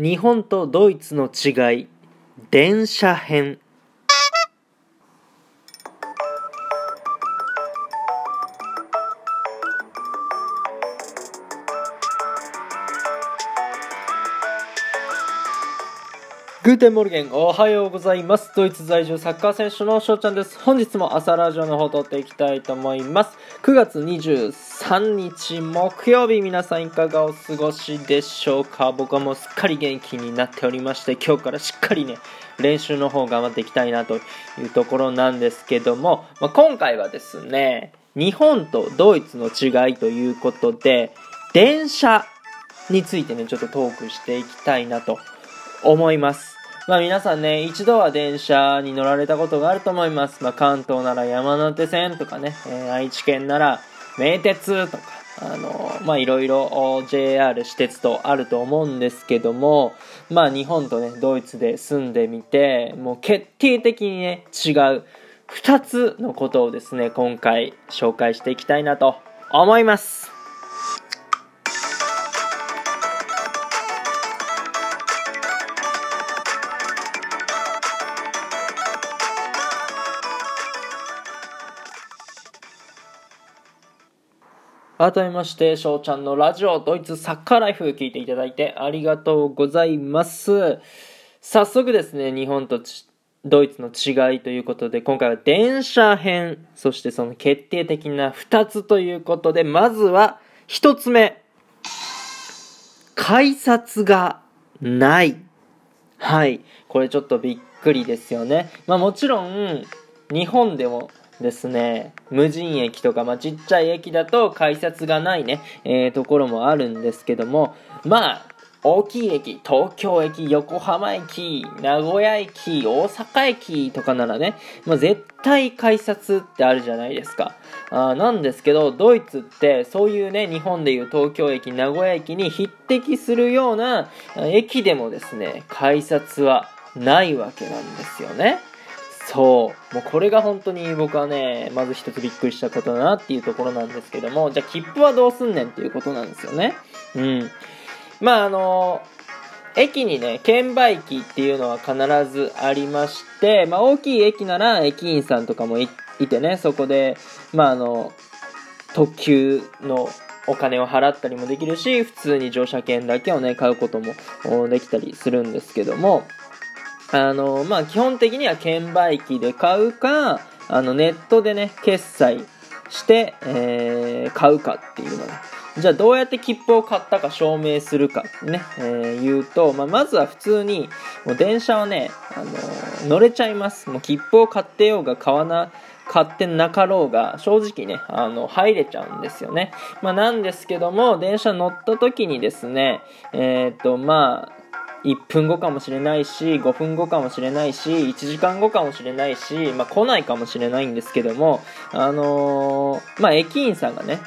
日本とドイツの違い電車編。 Guten Morgen おはようございます。ドイツ在住サッカー選手の翔ちゃんです。本日も朝ラジオの方撮っていきたいと思います。9月23日木曜日皆さんいかがお過ごしでしょうか。僕はもうすっかり元気になっておりまして今日からしっかりね練習の方頑張っていきたいなというところなんですけども、まあ、今回はですね日本とドイツの違いということで電車についてねちょっとトークしていきたいなと思います。まあ皆さんね、一度は電車に乗られたことがあると思います。まあ関東なら山手線とかね、えー、愛知県なら名鉄とか、あのまあいろいろ JR 私鉄とあると思うんですけども、まあ日本とね、ドイツで住んでみて、もう決定的にね、違う2つのことをですね、今回紹介していきたいなと思います。改めまして、翔ちゃんのラジオ、ドイツサッカーライフ聞いていただいてありがとうございます。早速ですね、日本とドイツの違いということで、今回は電車編、そしてその決定的な2つということで、まずは1つ目。改札がない。はい。これちょっとびっくりですよね。まあもちろん、日本でもですね、無人駅とか、まあ、ちっちゃい駅だと改札がないね、えー、ところもあるんですけども、まあ、大きい駅、東京駅、横浜駅、名古屋駅、大阪駅とかならね、まあ、絶対改札ってあるじゃないですか。あなんですけど、ドイツってそういうね、日本でいう東京駅、名古屋駅に匹敵するような駅でもですね、改札はないわけなんですよね。そう。もうこれが本当に僕はね、まず一つびっくりしたことだなっていうところなんですけども、じゃあ切符はどうすんねんっていうことなんですよね。うん。まああの、駅にね、券売機っていうのは必ずありまして、まあ大きい駅なら駅員さんとかもいてね、そこで、まああの、特急のお金を払ったりもできるし、普通に乗車券だけをね、買うこともできたりするんですけども、あの、まあ、基本的には券売機で買うか、あの、ネットでね、決済して、えー、買うかっていうのが。じゃあどうやって切符を買ったか証明するかね、えー、言うと、まあ、まずは普通に、もう電車はね、あのー、乗れちゃいます。もう切符を買ってようが買わな、買ってなかろうが、正直ね、あの、入れちゃうんですよね。まあ、なんですけども、電車乗った時にですね、えっ、と、まあ、1分後かもしれないし5分後かもしれないし1時間後かもしれないし、まあ、来ないかもしれないんですけども、あのー、まあ、駅員さんがね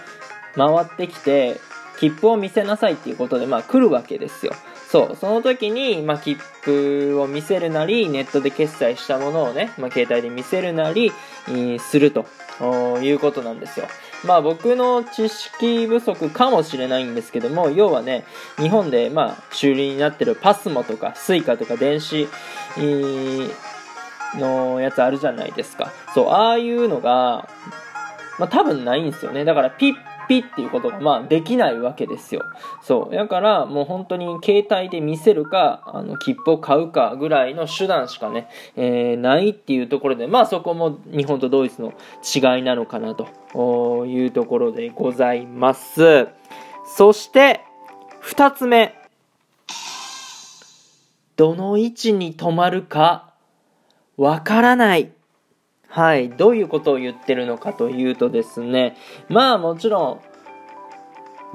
回ってきて切符を見せなさいっていうことで、まあ、来るわけですよ。そうその時に、まあ、切符を見せるなりネットで決済したものをね、まあ、携帯で見せるなり、するということなんですよ。まあ僕の知識不足かもしれないんですけども、要はね、日本でまあ主流になってるパスモとかスイカとか電子のやつあるじゃないですか。そう、ああいうのが、まあ多分ないんですよね。だからピッピっていうことがまあできないわけですよ。そう。だからもう本当に携帯で見せるか、あの切符を買うかぐらいの手段しかね、えー、ないっていうところで、まあそこも日本とドイツの違いなのかなというところでございます。そして、二つ目。どの位置に止まるかわからない。はい、どういうことを言ってるのかというとですね、まあもちろん、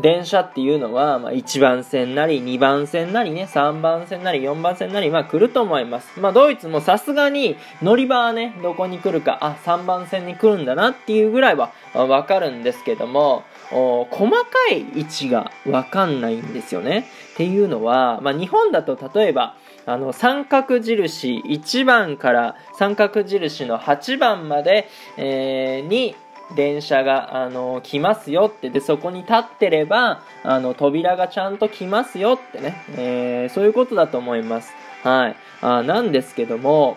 電車っていうのは、まあ、1番線なり、2番線なりね、3番線なり、4番線なり、まあ来ると思います。まあドイツもさすがに乗り場はね、どこに来るか、あ、3番線に来るんだなっていうぐらいはわかるんですけども、細かい位置がわかんないんですよね。っていうのは、まあ日本だと例えば、あの三角印1番から三角印の8番まで、えー、に電車が、あの来ますよってでそこに立ってればあの扉がちゃんと来ますよってね、えー、そういうことだと思います。はい。あなんですけども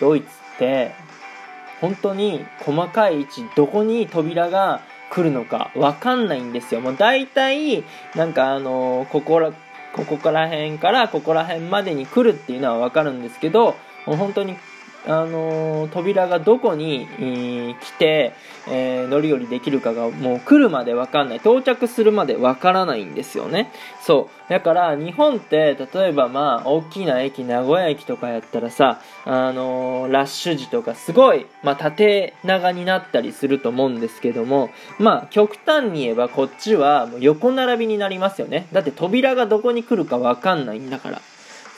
ドイツって本当に細かい位置どこに扉が来るのか分かんないんですよ。もう大体なんかあのここらここから辺からここら辺までに来るっていうのは分かるんですけどもう本当にあの、扉がどこに、えー、来て、えー、乗り降りできるかがもう来るまでわかんない。到着するまでわからないんですよね。そう。だから日本って例えばまあ大きな駅、名古屋駅とかやったらさ、あのラッシュ時とかすごい、まあ縦長になったりすると思うんですけども、まあ極端に言えばこっちはもう横並びになりますよね。だって扉がどこに来るかわかんないんだから。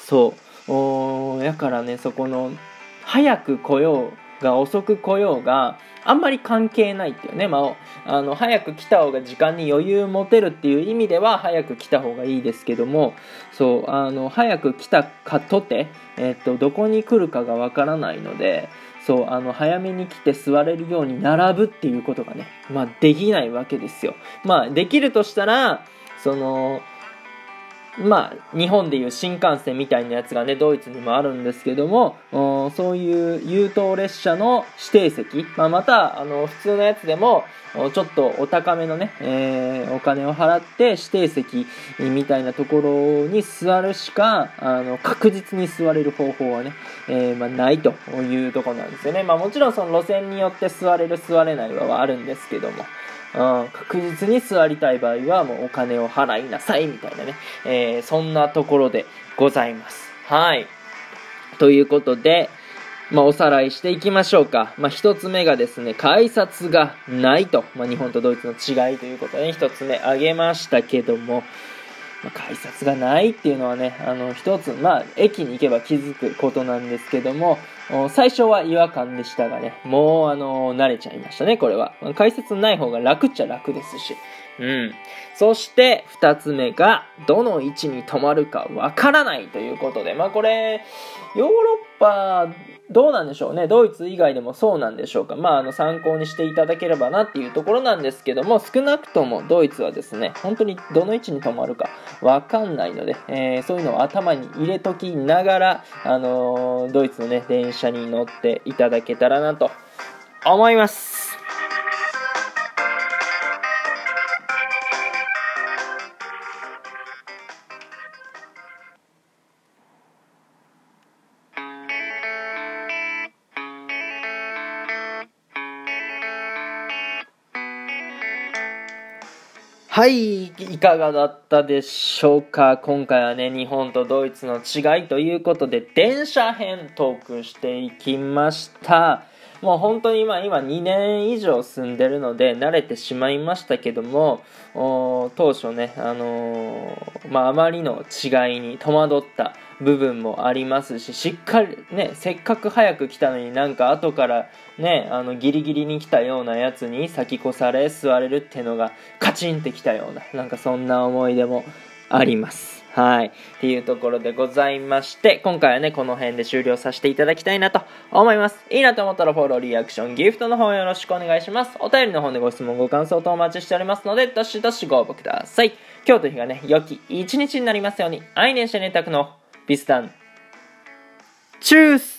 そう。おやからね、そこの早く来ようが遅く来ようがあんまり関係ないっていうね、まあ、あの早く来た方が時間に余裕持てるっていう意味では早く来た方がいいですけどもそうあの早く来たかとて、えっと、どこに来るかがわからないのでそうあの早めに来て座れるように並ぶっていうことがね、まあ、できないわけですよ。まあ、できるとしたらそのまあ、日本でいう新幹線みたいなやつがね、ドイツにもあるんですけども、そういう優等列車の指定席、まあ、また、あの、普通のやつでも、ちょっとお高めのね、えー、お金を払って指定席みたいなところに座るしか、あの、確実に座れる方法はね、えー、まあ、ないというとこなんですよね。まあ、もちろんその路線によって座れる座れないはあるんですけども、うん、確実に座りたい場合はもうお金を払いなさいみたいなね、えー、そんなところでございます。はい。ということで、まあ、おさらいしていきましょうか。まあ、一つ目がですね、改札がないと。まあ、日本とドイツの違いということで、ね、一つ目挙げましたけども、まあ、改札がないっていうのはね、あの、一つ、まあ、駅に行けば気づくことなんですけども、最初は違和感でしたがね、もう、あの、慣れちゃいましたね、これは。改札ない方が楽っちゃ楽ですし。うん。そして、二つ目が、どの位置に止まるかわからないということで、まあ、これ、ヨーロッパどうなんでしょうね。ドイツ以外でもそうなんでしょうか。まあ、あの、参考にしていただければなっていうところなんですけども、少なくともドイツはですね、本当にどの位置に止まるかわかんないので、えー、そういうのを頭に入れときながら、あのー、ドイツのね、電車に乗っていただけたらなと思います。はい、いかがだったでしょうか？今回はね、日本とドイツの違いということで、電車編トークしていきました。もう本当に今、今2年以上住んでるので慣れてしまいましたけども、当初ね、あのー、まあ、あまりの違いに戸惑った部分もありますし、しっかりね、せっかく早く来たのになんか後からね、あのギリギリに来たようなやつに先越され座れるってのがカチンってきたような、なんかそんな思い出もあります。はい。っていうところでございまして、今回はね、この辺で終了させていただきたいなと思います。いいなと思ったらフォロー、リアクション、ギフトの方よろしくお願いします。お便りの方でご質問、ご感想とお待ちしておりますので、どしどしご応募ください。今日という日がね、良き一日になりますように、愛年してねたくのビスタン。チュース